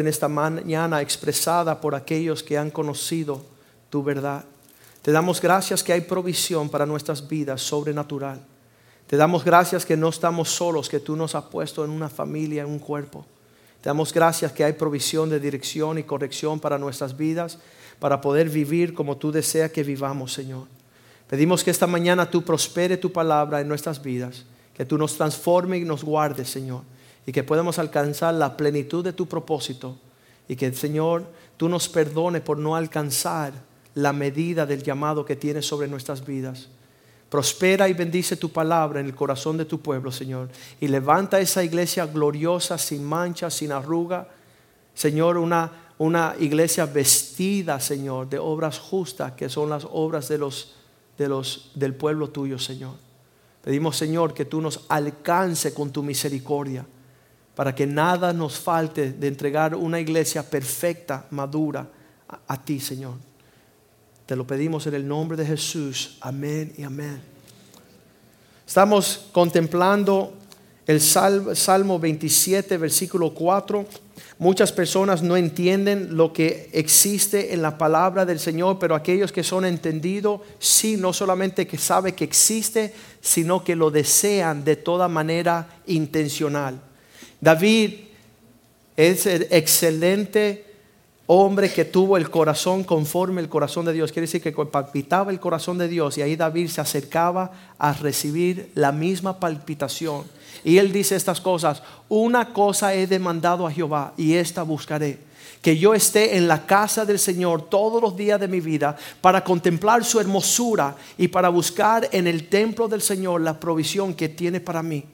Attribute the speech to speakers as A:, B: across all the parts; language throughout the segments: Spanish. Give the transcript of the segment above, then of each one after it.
A: en esta mañana expresada por aquellos que han conocido tu verdad. Te damos gracias que hay provisión para nuestras vidas sobrenatural. Te damos gracias que no estamos solos, que tú nos has puesto en una familia, en un cuerpo. Te damos gracias que hay provisión de dirección y corrección para nuestras vidas, para poder vivir como tú deseas que vivamos, Señor. Pedimos que esta mañana tú prospere tu palabra en nuestras vidas, que tú nos transforme y nos guardes, Señor, y que podamos alcanzar la plenitud de tu propósito, y que, Señor, tú nos perdone por no alcanzar la medida del llamado que tienes sobre nuestras vidas. Prospera y bendice tu palabra en el corazón de tu pueblo, Señor. Y levanta esa iglesia gloriosa, sin mancha, sin arruga. Señor, una, una iglesia vestida, Señor, de obras justas, que son las obras de los, de los, del pueblo tuyo, Señor. Pedimos, Señor, que tú nos alcance con tu misericordia, para que nada nos falte de entregar una iglesia perfecta, madura, a ti, Señor. Te lo pedimos en el nombre de Jesús. Amén y amén. Estamos contemplando el Salmo 27, versículo 4. Muchas personas no entienden lo que existe en la palabra del Señor, pero aquellos que son entendidos, sí, no solamente que sabe que existe, sino que lo desean de toda manera intencional. David es el excelente hombre que tuvo el corazón conforme el corazón de Dios. Quiere decir que palpitaba el corazón de Dios y ahí David se acercaba a recibir la misma palpitación. Y él dice estas cosas, una cosa he demandado a Jehová y esta buscaré. Que yo esté en la casa del Señor todos los días de mi vida para contemplar su hermosura y para buscar en el templo del Señor la provisión que tiene para mí.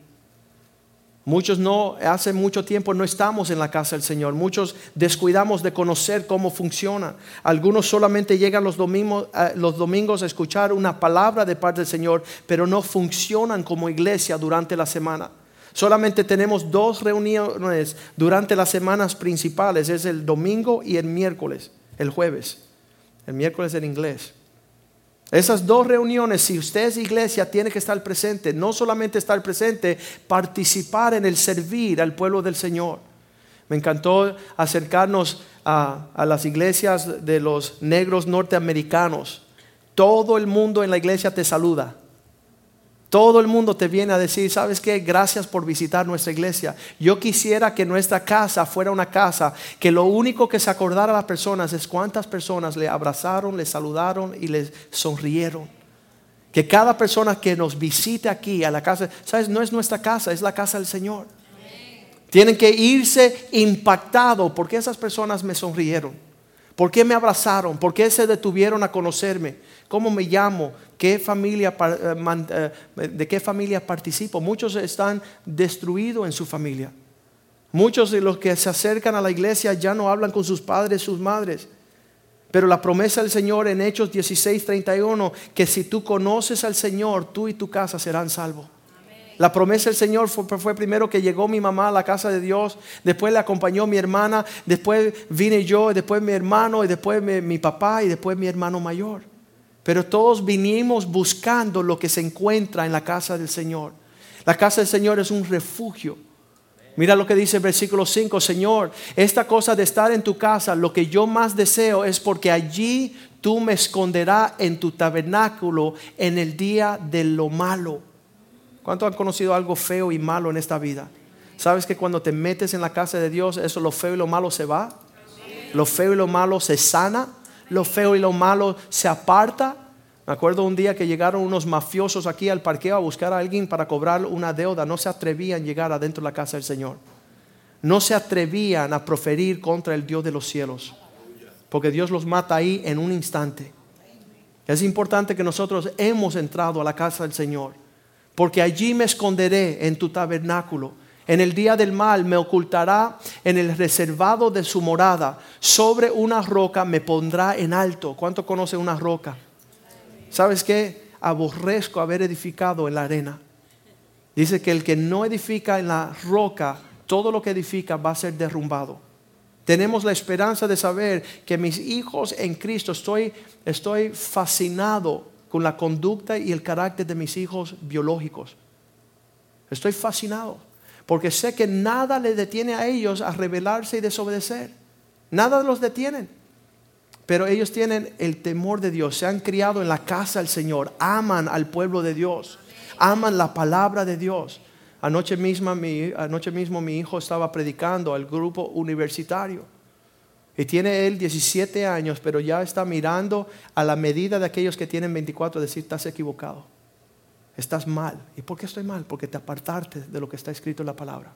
A: Muchos no, hace mucho tiempo no estamos en la casa del Señor. Muchos descuidamos de conocer cómo funciona. Algunos solamente llegan los domingos, eh, los domingos a escuchar una palabra de parte del Señor, pero no funcionan como iglesia durante la semana. Solamente tenemos dos reuniones durante las semanas principales. Es el domingo y el miércoles, el jueves. El miércoles en inglés. Esas dos reuniones, si usted es iglesia, tiene que estar presente. No solamente estar presente, participar en el servir al pueblo del Señor. Me encantó acercarnos a, a las iglesias de los negros norteamericanos. Todo el mundo en la iglesia te saluda. Todo el mundo te viene a decir, ¿sabes qué? Gracias por visitar nuestra iglesia. Yo quisiera que nuestra casa fuera una casa que lo único que se acordara a las personas es cuántas personas le abrazaron, le saludaron y le sonrieron. Que cada persona que nos visite aquí a la casa, ¿sabes? No es nuestra casa, es la casa del Señor. Tienen que irse impactados porque esas personas me sonrieron. ¿Por qué me abrazaron? ¿Por qué se detuvieron a conocerme? ¿Cómo me llamo? ¿Qué familia, eh, eh, ¿De qué familia participo? Muchos están destruidos en su familia. Muchos de los que se acercan a la iglesia ya no hablan con sus padres, sus madres. Pero la promesa del Señor en Hechos 16, 31, que si tú conoces al Señor, tú y tu casa serán salvos. La promesa del Señor fue, primero que llegó mi mamá a la casa de Dios, después le acompañó mi hermana, después vine yo, después mi hermano, y después mi, papá y después mi hermano mayor. Pero todos vinimos buscando lo que se encuentra en la casa del Señor. La casa del Señor es un refugio. Mira lo que dice el versículo 5, Señor, esta cosa de estar en tu casa, lo que yo más deseo es porque allí tú me esconderás en tu tabernáculo en el día de lo malo. ¿Cuántos han conocido algo feo y malo en esta vida? ¿Sabes que cuando te metes en la casa de Dios, eso lo feo y lo malo se va? Lo feo y lo malo se sana, lo feo y lo malo se aparta. Me acuerdo un día que llegaron unos mafiosos aquí al parqueo a buscar a alguien para cobrar una deuda. No se atrevían a llegar adentro de la casa del Señor. No se atrevían a proferir contra el Dios de los cielos. Porque Dios los mata ahí en un instante. Es importante que nosotros hemos entrado a la casa del Señor porque allí me esconderé en tu tabernáculo. En el día del mal me ocultará en el reservado de su morada. Sobre una roca me pondrá en alto. ¿Cuánto conoce una roca? ¿Sabes qué? Aborrezco haber edificado en la arena. Dice que el que no edifica en la roca, todo lo que edifica va a ser derrumbado. Tenemos la esperanza de saber que mis hijos en Cristo, estoy, estoy fascinado con la conducta y el carácter de mis hijos biológicos. Estoy fascinado. porque sé que nada les detiene a ellos a rebelarse y desobedecer. Nada los detienen. Pero ellos tienen el temor de Dios, se han criado en la casa del Señor, aman al pueblo de Dios, aman la palabra de Dios. Anoche, misma, mi, anoche mismo mi hijo estaba predicando al grupo universitario. Y tiene él 17 años, pero ya está mirando a la medida de aquellos que tienen 24, decir, estás equivocado, estás mal. ¿Y por qué estoy mal? Porque te apartaste de lo que está escrito en la palabra.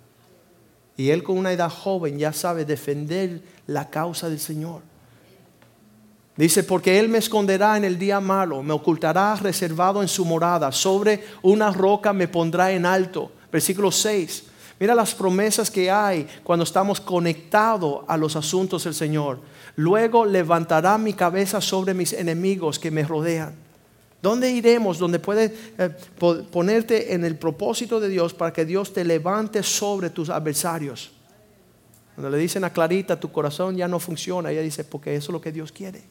A: Y él con una edad joven ya sabe defender la causa del Señor. Dice, porque Él me esconderá en el día malo, me ocultará reservado en su morada, sobre una roca me pondrá en alto. Versículo 6. Mira las promesas que hay cuando estamos conectados a los asuntos del Señor. Luego levantará mi cabeza sobre mis enemigos que me rodean. ¿Dónde iremos? Donde puedes eh, ponerte en el propósito de Dios para que Dios te levante sobre tus adversarios. Cuando le dicen a Clarita, tu corazón ya no funciona, ella dice, porque eso es lo que Dios quiere.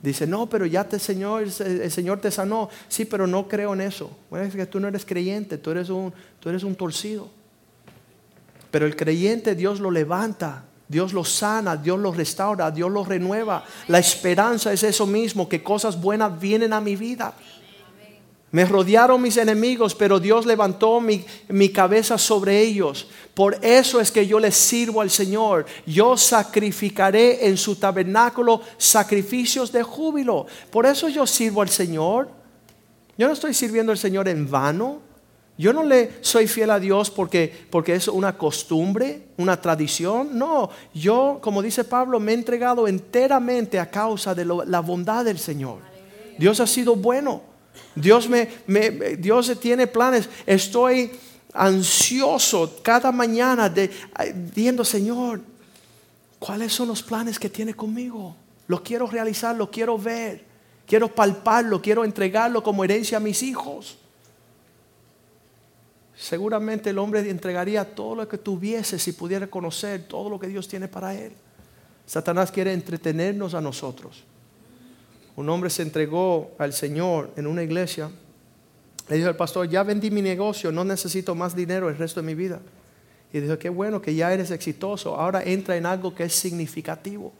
A: Dice, no, pero ya te Señor, el Señor te sanó. Sí, pero no creo en eso. Bueno, es que tú no eres creyente, tú eres un, tú eres un torcido. Pero el creyente Dios lo levanta, Dios lo sana, Dios lo restaura, Dios lo renueva. La esperanza es eso mismo, que cosas buenas vienen a mi vida. Me rodearon mis enemigos, pero Dios levantó mi, mi, cabeza sobre ellos. Por eso es que yo les sirvo al Señor. Yo sacrificaré en su tabernáculo sacrificios de júbilo. Por eso yo sirvo al Señor. Yo no estoy sirviendo al Señor en vano. Yo no le soy fiel a Dios porque, porque es una costumbre, una tradición. No, yo, como dice Pablo, me he entregado enteramente a causa de la bondad del Señor. Dios ha sido bueno. Dios me, Dios tiene planes. Estoy ansioso cada mañana de Señor, ¿cuáles son los planes que tiene conmigo? Lo quiero realizar, lo quiero ver, quiero palparlo, quiero entregarlo como herencia a mis hijos. Seguramente el hombre entregaría todo lo que tuviese si pudiera conocer todo lo que Dios tiene para él. Satanás quiere entretenernos a nosotros un hombre se entregó al Señor en una iglesia. Le dijo al pastor, ya vendí mi negocio, no necesito más dinero el resto de mi vida. Y dijo, qué bueno que ya eres exitoso, ahora entra en algo que es significativo.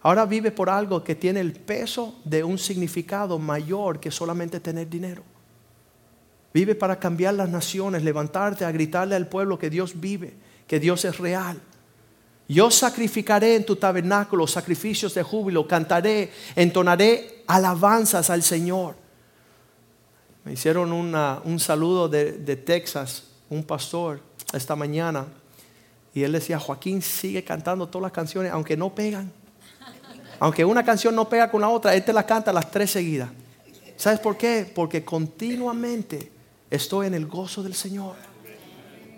A: Ahora vive por algo que tiene el peso de un significado mayor que solamente tener dinero. Vive para cambiar las naciones, levantarte a gritarle al pueblo que Dios vive, que Dios es real. Yo sacrificaré en tu tabernáculo sacrificios de júbilo, cantaré, entonaré alabanzas al Señor. Me hicieron un saludo de, de, Texas, un pastor, esta mañana, y él decía, Joaquín sigue cantando todas las canciones, aunque no pegan. Aunque una canción no pega con la otra, él te la canta las tres seguidas. ¿Sabes por qué? Porque continuamente estoy en el gozo del Señor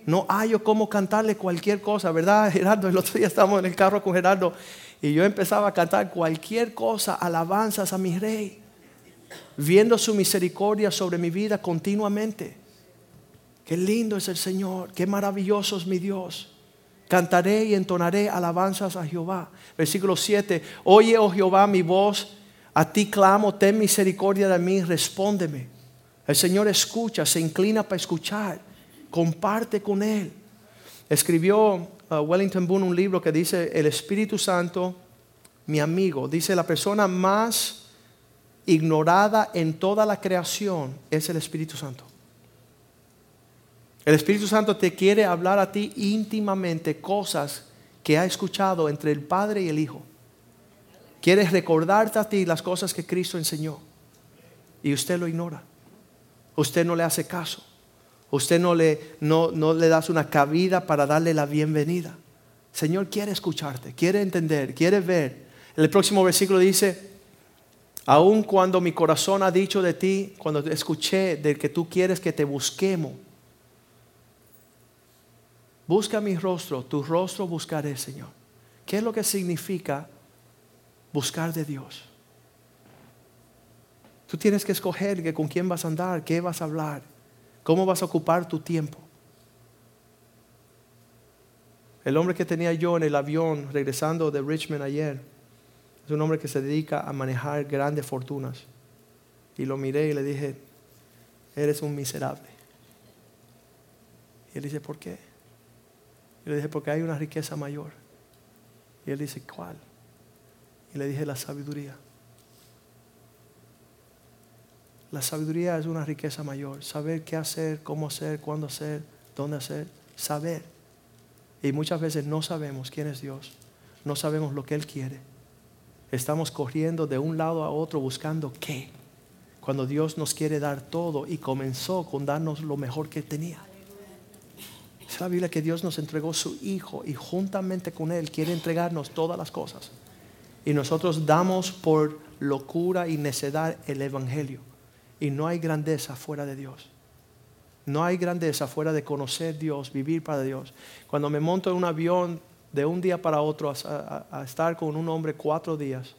A: no hallo cómo cantarle cualquier cosa, ¿verdad, Gerardo? El otro día estábamos en el carro con Gerardo y yo empezaba a cantar cualquier cosa, alabanzas a mi rey, viendo su misericordia sobre mi vida continuamente. Qué lindo es el Señor, qué maravilloso es mi Dios. Cantaré y entonaré alabanzas a Jehová. Versículo 7. Oye, oh Jehová, mi voz, a ti clamo, ten misericordia de mí, respóndeme. El Señor escucha, se inclina para escuchar comparte con Él. Escribió uh, Wellington Boone un libro que dice, el Espíritu Santo, mi amigo, dice, la persona más ignorada en toda la creación es el Espíritu Santo. El Espíritu Santo te quiere hablar a ti íntimamente cosas que ha escuchado entre el Padre y el Hijo. Quiere recordarte a ti las cosas que Cristo enseñó. Y usted lo ignora. Usted no le hace caso. Usted no le, no, no le das una cabida para darle la bienvenida. Señor quiere escucharte, quiere entender, quiere ver. El próximo versículo dice, aun cuando mi corazón ha dicho de ti, cuando escuché de que tú quieres que te busquemos, busca mi rostro, tu rostro buscaré, Señor. ¿Qué es lo que significa buscar de Dios? Tú tienes que escoger con quién vas a andar, qué vas a hablar. ¿Cómo vas a ocupar tu tiempo? El hombre que tenía yo en el avión regresando de Richmond ayer es un hombre que se dedica a manejar grandes fortunas. Y lo miré y le dije, eres un miserable. Y él dice, ¿por qué? Y le dije, porque hay una riqueza mayor. Y él dice, ¿cuál? Y le dije, la sabiduría. La sabiduría es una riqueza mayor. Saber qué hacer, cómo hacer, cuándo hacer, dónde hacer. Saber. Y muchas veces no sabemos quién es Dios. No sabemos lo que Él quiere. Estamos corriendo de un lado a otro buscando qué. Cuando Dios nos quiere dar todo y comenzó con darnos lo mejor que tenía. Es la Biblia que Dios nos entregó su Hijo y juntamente con Él quiere entregarnos todas las cosas. Y nosotros damos por locura y necedad el Evangelio. Y no hay grandeza fuera de Dios. No hay grandeza fuera de conocer Dios, vivir para Dios. Cuando me monto en un avión de un día para otro a, estar con un hombre cuatro días,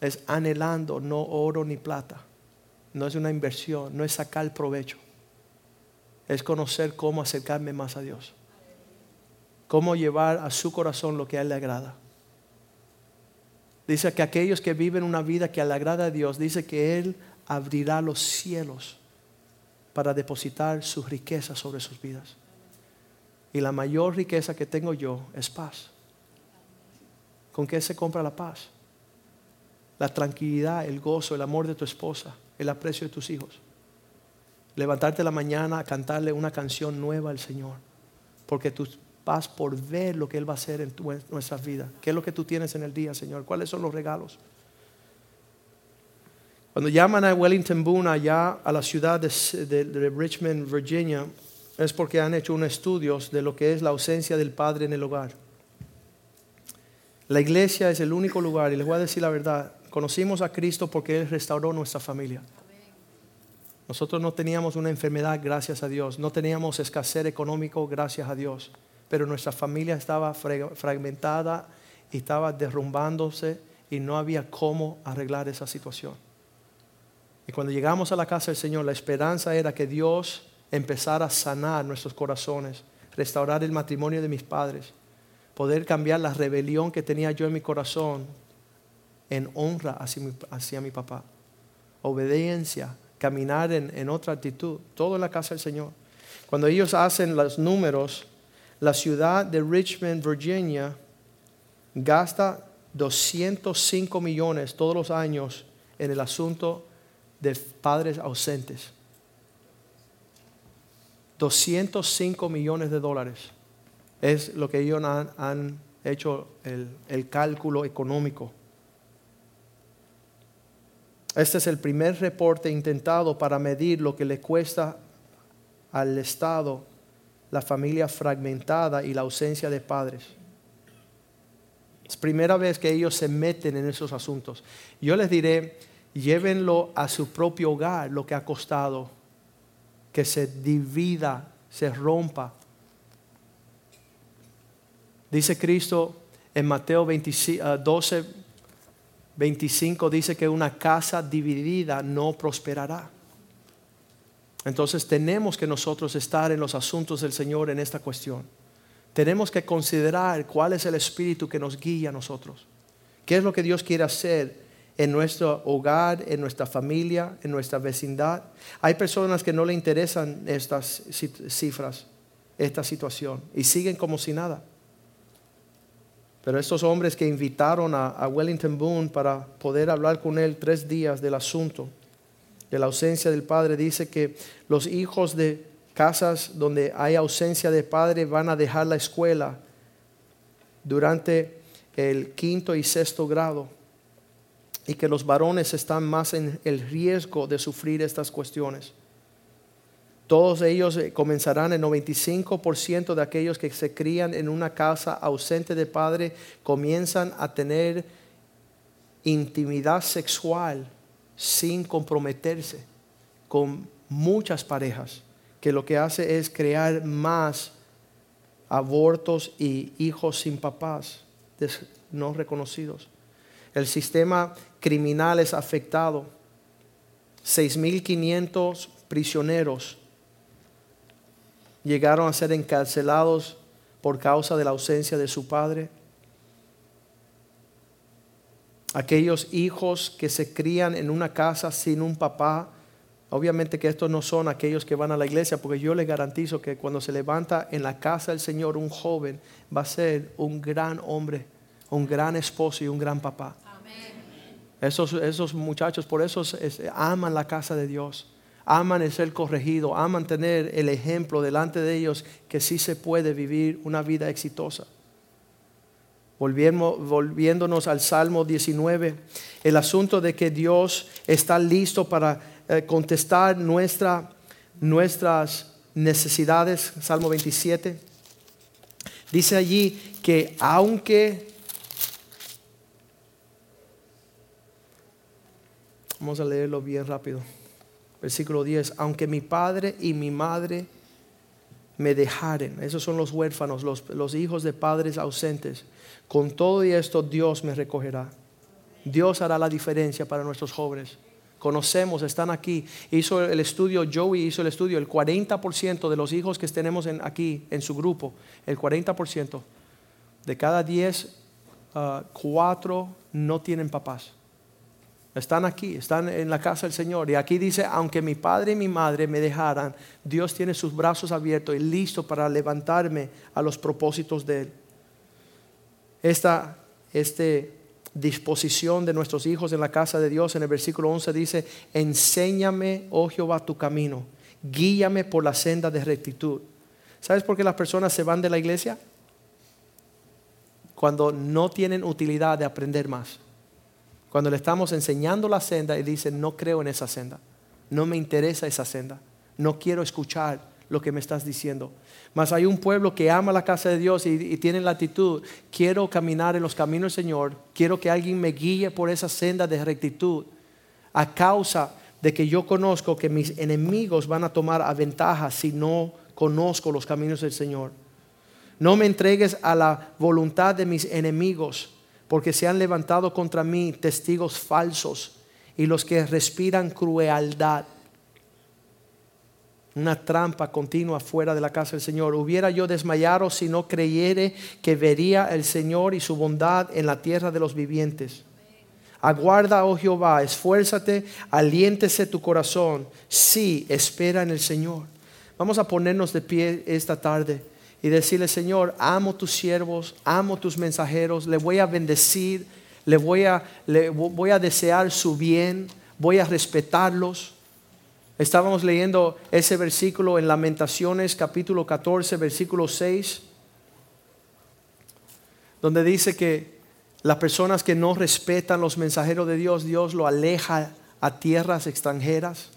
A: es anhelando no oro ni plata. No es una inversión, no es sacar provecho. Es conocer cómo acercarme más a Dios. Cómo llevar a su corazón lo que a Él le agrada. Dice que aquellos que viven una vida que le agrada a Dios, dice que Él abrirá los cielos para depositar su riqueza sobre sus vidas. Y la mayor riqueza que tengo yo es paz. ¿Con qué se compra la paz? La tranquilidad, el gozo, el amor de tu esposa, el aprecio de tus hijos. Levantarte la mañana a cantarle una canción nueva al Señor. Porque tú vas por ver lo que Él va a hacer en, nuestras vidas. ¿Qué es lo que tú tienes en el día, Señor? ¿Cuáles son los regalos? Cuando llaman a Wellington Boone allá a la ciudad de, Richmond, Virginia, es porque han hecho unos estudios de lo que es la ausencia del padre en el hogar. La iglesia es el único lugar, y les voy a decir la verdad, conocimos a Cristo porque Él restauró nuestra familia. Nosotros no teníamos una enfermedad, gracias a Dios, no teníamos escasez económico, gracias a Dios, pero nuestra familia estaba fragmentada y estaba derrumbándose y no había cómo arreglar esa situación. Y cuando llegamos a la casa del Señor, la esperanza era que Dios empezara a sanar nuestros corazones, restaurar el matrimonio de mis padres, poder cambiar la rebelión que tenía yo en mi corazón en honra hacia mi, papá, obediencia, caminar en, en otra actitud, todo en la casa del Señor. Cuando ellos hacen los números, la ciudad de Richmond, Virginia, gasta 205 millones todos los años en el asunto de padres ausentes. 205 millones de dólares es lo que ellos han, hecho el, el cálculo económico. Este es el primer reporte intentado para medir lo que le cuesta al Estado la familia fragmentada y la ausencia de padres. Es primera vez que ellos se meten en esos asuntos. Yo les diré, llévenlo a su propio hogar, lo que ha costado que se divida, se rompa. Dice Cristo en Mateo 12, 25, dice que una casa dividida no prosperará. Entonces tenemos que nosotros estar en los asuntos del Señor en esta cuestión. Tenemos que considerar cuál es el espíritu que nos guía a nosotros. ¿Qué es lo que Dios quiere hacer en nuestro hogar, en nuestra familia, en nuestra vecindad. Hay personas que no le interesan estas cifras, esta situación, y siguen como si nada. Pero estos hombres que invitaron a, Wellington Boone para poder hablar con él tres días del asunto, de la ausencia del padre, dice que los hijos de casas donde hay ausencia de padre van a dejar la escuela durante el quinto y sexto grado y que los varones están más en el riesgo de sufrir estas cuestiones. Todos ellos eh, comenzarán, el 95% de aquellos que se crían en una casa ausente de padre comienzan a tener intimidad sexual sin comprometerse con muchas parejas, que lo que hace es crear más abortos y hijos sin papás no reconocidos. El sistema criminal es afectado. 6.500 prisioneros llegaron a ser encarcelados por causa de la ausencia de su padre. Aquellos hijos que se crían en una casa sin un papá Obviamente que estos no son aquellos que van a la iglesia, porque yo les garantizo que cuando se levanta en la casa del Señor un joven, va a ser un gran hombre, un gran esposo y un gran papá. Esos, esos muchachos por eso aman la casa de Dios, aman el ser corregido, aman tener el ejemplo delante de ellos que sí se puede vivir una vida exitosa. volviéndonos al Salmo 19, el asunto de que Dios está listo para eh, contestar nuestra, nuestras necesidades, Salmo 27, dice allí que aunque Vamos a leerlo bien rápido. Versículo 10. Aunque mi padre y mi madre me dejaren, esos son los huérfanos, los, hijos de padres ausentes, con todo y esto Dios me recogerá. Dios hará la diferencia para nuestros jóvenes. Conocemos, están aquí. Hizo el estudio, Joey hizo el estudio, el 40% de los hijos que tenemos en, aquí en su grupo, el 40% de cada 10, 4 ah, no tienen papás. Están aquí, están en la casa del Señor. Y aquí dice, aunque mi padre y mi madre me dejaran, Dios tiene sus brazos abiertos y listo para levantarme a los propósitos de Él. Esta este, disposición de nuestros hijos en la casa de Dios, en el versículo 11 dice, enséñame, oh Jehová, tu camino, guíame por la senda de rectitud. ¿Sabes por qué las personas se van de la iglesia? Cuando no tienen utilidad de aprender más. Cuando le estamos enseñando la senda y dicen, no creo en esa senda, no me interesa esa senda, no quiero escuchar lo que me estás diciendo. Mas hay un pueblo que ama la casa de Dios y, tiene la actitud, quiero caminar en los caminos del Señor, quiero que alguien me guíe por esa senda de rectitud, a causa de que yo conozco que mis enemigos van a tomar a ventaja si no conozco los caminos del Señor. No me entregues a la voluntad de mis enemigos porque se han levantado contra mí testigos falsos y los que respiran crueldad. Una trampa continua fuera de la casa del Señor. Hubiera yo desmayado si no creyere que vería el Señor y su bondad en la tierra de los vivientes. Aguarda, oh Jehová, esfuérzate, aliéntese tu corazón. Sí, espera en el Señor. Vamos a ponernos de pie esta tarde y decirle, Señor, amo tus siervos, amo tus mensajeros, le voy a bendecir, le voy a, le voy a desear su bien, voy a respetarlos. Estábamos leyendo ese versículo en Lamentaciones capítulo 14, versículo 6, donde dice que las personas que no respetan los mensajeros de Dios, Dios lo aleja a tierras extranjeras.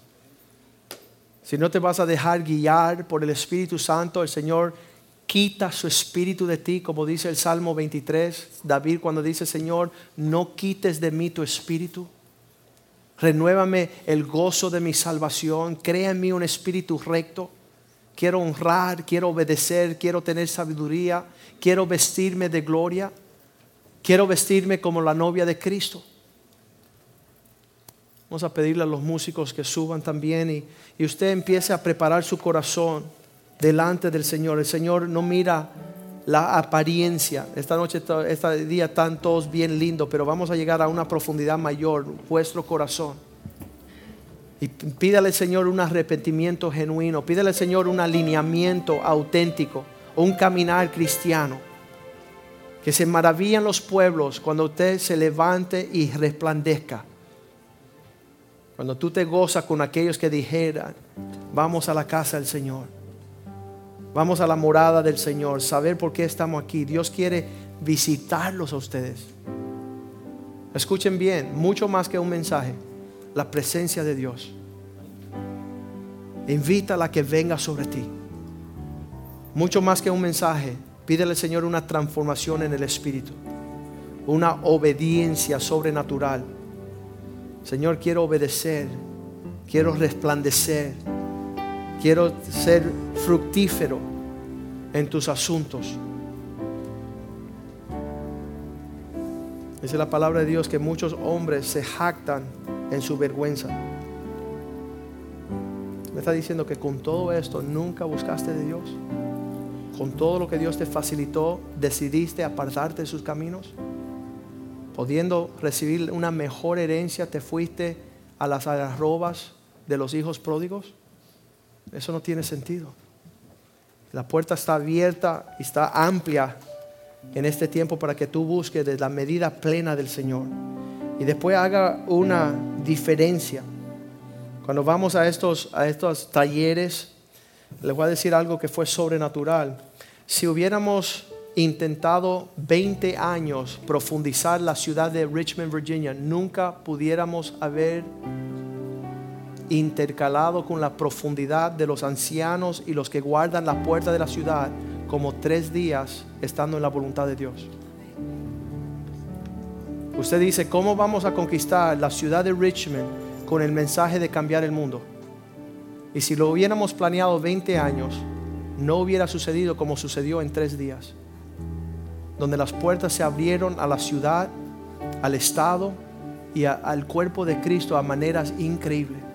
A: Si no te vas a dejar guiar por el Espíritu Santo, el Señor quita su espíritu de ti, como dice el Salmo 23, David cuando dice, Señor, no quites de mí tu espíritu. Renuévame el gozo de mi salvación, crea en mí un espíritu recto. Quiero honrar, quiero obedecer, quiero tener sabiduría, quiero vestirme de gloria, quiero vestirme como la novia de Cristo. Vamos a pedirle a los músicos que suban también y, y usted empiece a preparar su corazón delante del Señor. El Señor no mira la apariencia. Esta noche, este día están todos bien lindos, pero vamos a llegar a una profundidad mayor, vuestro corazón. Y pídale al Señor un arrepentimiento genuino, pídale al Señor un alineamiento auténtico, un caminar cristiano. Que se maravillan los pueblos cuando usted se levante y resplandezca. Cuando tú te gozas con aquellos que dijeran, vamos a la casa del Señor. Vamos a la morada del Señor, saber por qué estamos aquí. Dios quiere visitarlos a ustedes. Escuchen bien, mucho más que un mensaje, la presencia de Dios. Invítala a que venga sobre ti. Mucho más que un mensaje, pídele al Señor una transformación en el Espíritu, una obediencia sobrenatural. Señor, quiero obedecer, quiero resplandecer Quiero ser fructífero en tus asuntos. Dice la palabra de Dios que muchos hombres se jactan en su vergüenza. Me está diciendo que con todo esto nunca buscaste de Dios. Con todo lo que Dios te facilitó, decidiste apartarte de sus caminos. Pudiendo recibir una mejor herencia, te fuiste a las arrobas de los hijos pródigos? Eso no tiene sentido. La puerta está abierta y está amplia en este tiempo para que tú busques de la medida plena del Señor. Y después haga una diferencia. Cuando vamos a estos, a estos talleres, les voy a decir algo que fue sobrenatural. Si hubiéramos intentado 20 años profundizar la ciudad de Richmond, Virginia, nunca pudiéramos haber intercalado con la profundidad de los ancianos y los que guardan la puerta de la ciudad como tres días estando en la voluntad de Dios. Usted dice, ¿cómo vamos a conquistar la ciudad de Richmond con el mensaje de cambiar el mundo? Y si lo hubiéramos planeado 20 años, no hubiera sucedido como sucedió en tres días, donde las puertas se abrieron a la ciudad, al Estado y al cuerpo de Cristo a maneras increíbles.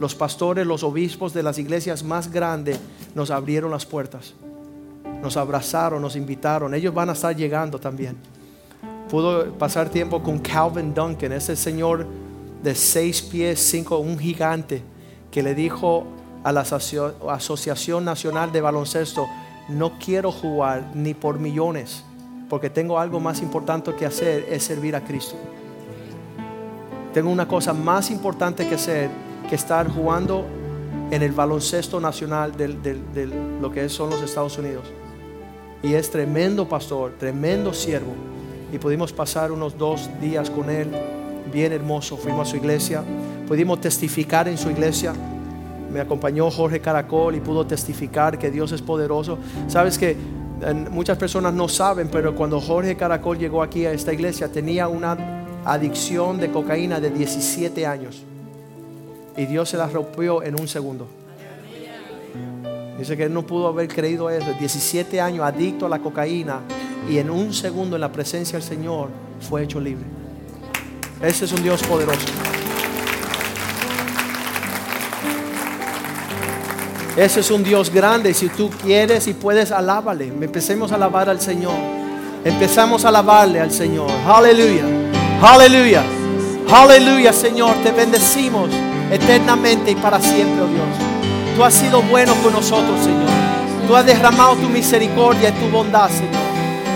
A: Los pastores, los obispos de las iglesias más grandes nos abrieron las puertas nos abrazaron, nos invitaron. Ellos van a estar llegando también. Pudo pasar tiempo con Calvin Duncan, ese señor de seis pies, cinco, un gigante, que le dijo a la Asociación Nacional de Baloncesto, no quiero jugar ni por millones, porque tengo algo más importante que hacer, es servir a Cristo. Tengo una cosa más importante que hacer que estar jugando en el baloncesto nacional de lo que son los Estados Unidos y es tremendo pastor, tremendo siervo. Y pudimos pasar unos dos días con él, bien hermoso. Fuimos a su iglesia, pudimos testificar en su iglesia. Me acompañó Jorge Caracol y pudo testificar que Dios es poderoso. Sabes que muchas personas no saben, pero cuando Jorge Caracol llegó aquí a esta iglesia tenía una adicción de cocaína de 17 años. Y Dios se la rompió en un segundo. Dice que él no pudo haber creído eso. 17 años adicto a la cocaína y en un segundo en la presencia del Señor fue hecho libre. Ese es un Dios poderoso. Ese es un Dios grande. Si tú quieres y puedes, alábale. Empecemos a alabar al Señor. Empezamos a alabarle al Señor. Aleluya. Aleluya. Aleluya, Señor. Te bendecimos eternamente y para siempre, oh Dios. Tú has sido bueno con nosotros, Señor. Tú has derramado tu misericordia y tu bondad, Señor.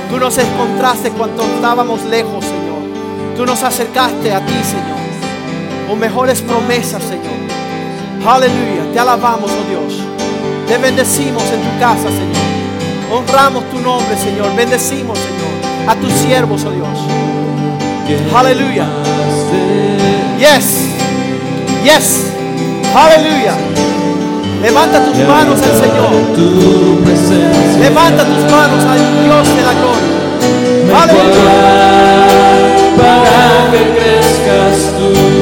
A: Tú nos encontraste cuando estábamos lejos, Señor. Tú nos acercaste a ti, Señor. Con mejores promesas, Señor. Aleluya. Te alabamos, oh Dios. Te bendecimos en tu casa, Señor. Honramos tu nombre, Señor. Bendecimos, Señor, a tus siervos, oh Dios. Aleluya. Yes. Yes. Aleluya. Levanta tus manos al Señor. Levanta tus manos al Dios de la gloria. Aleluya. Para que crezcas tú.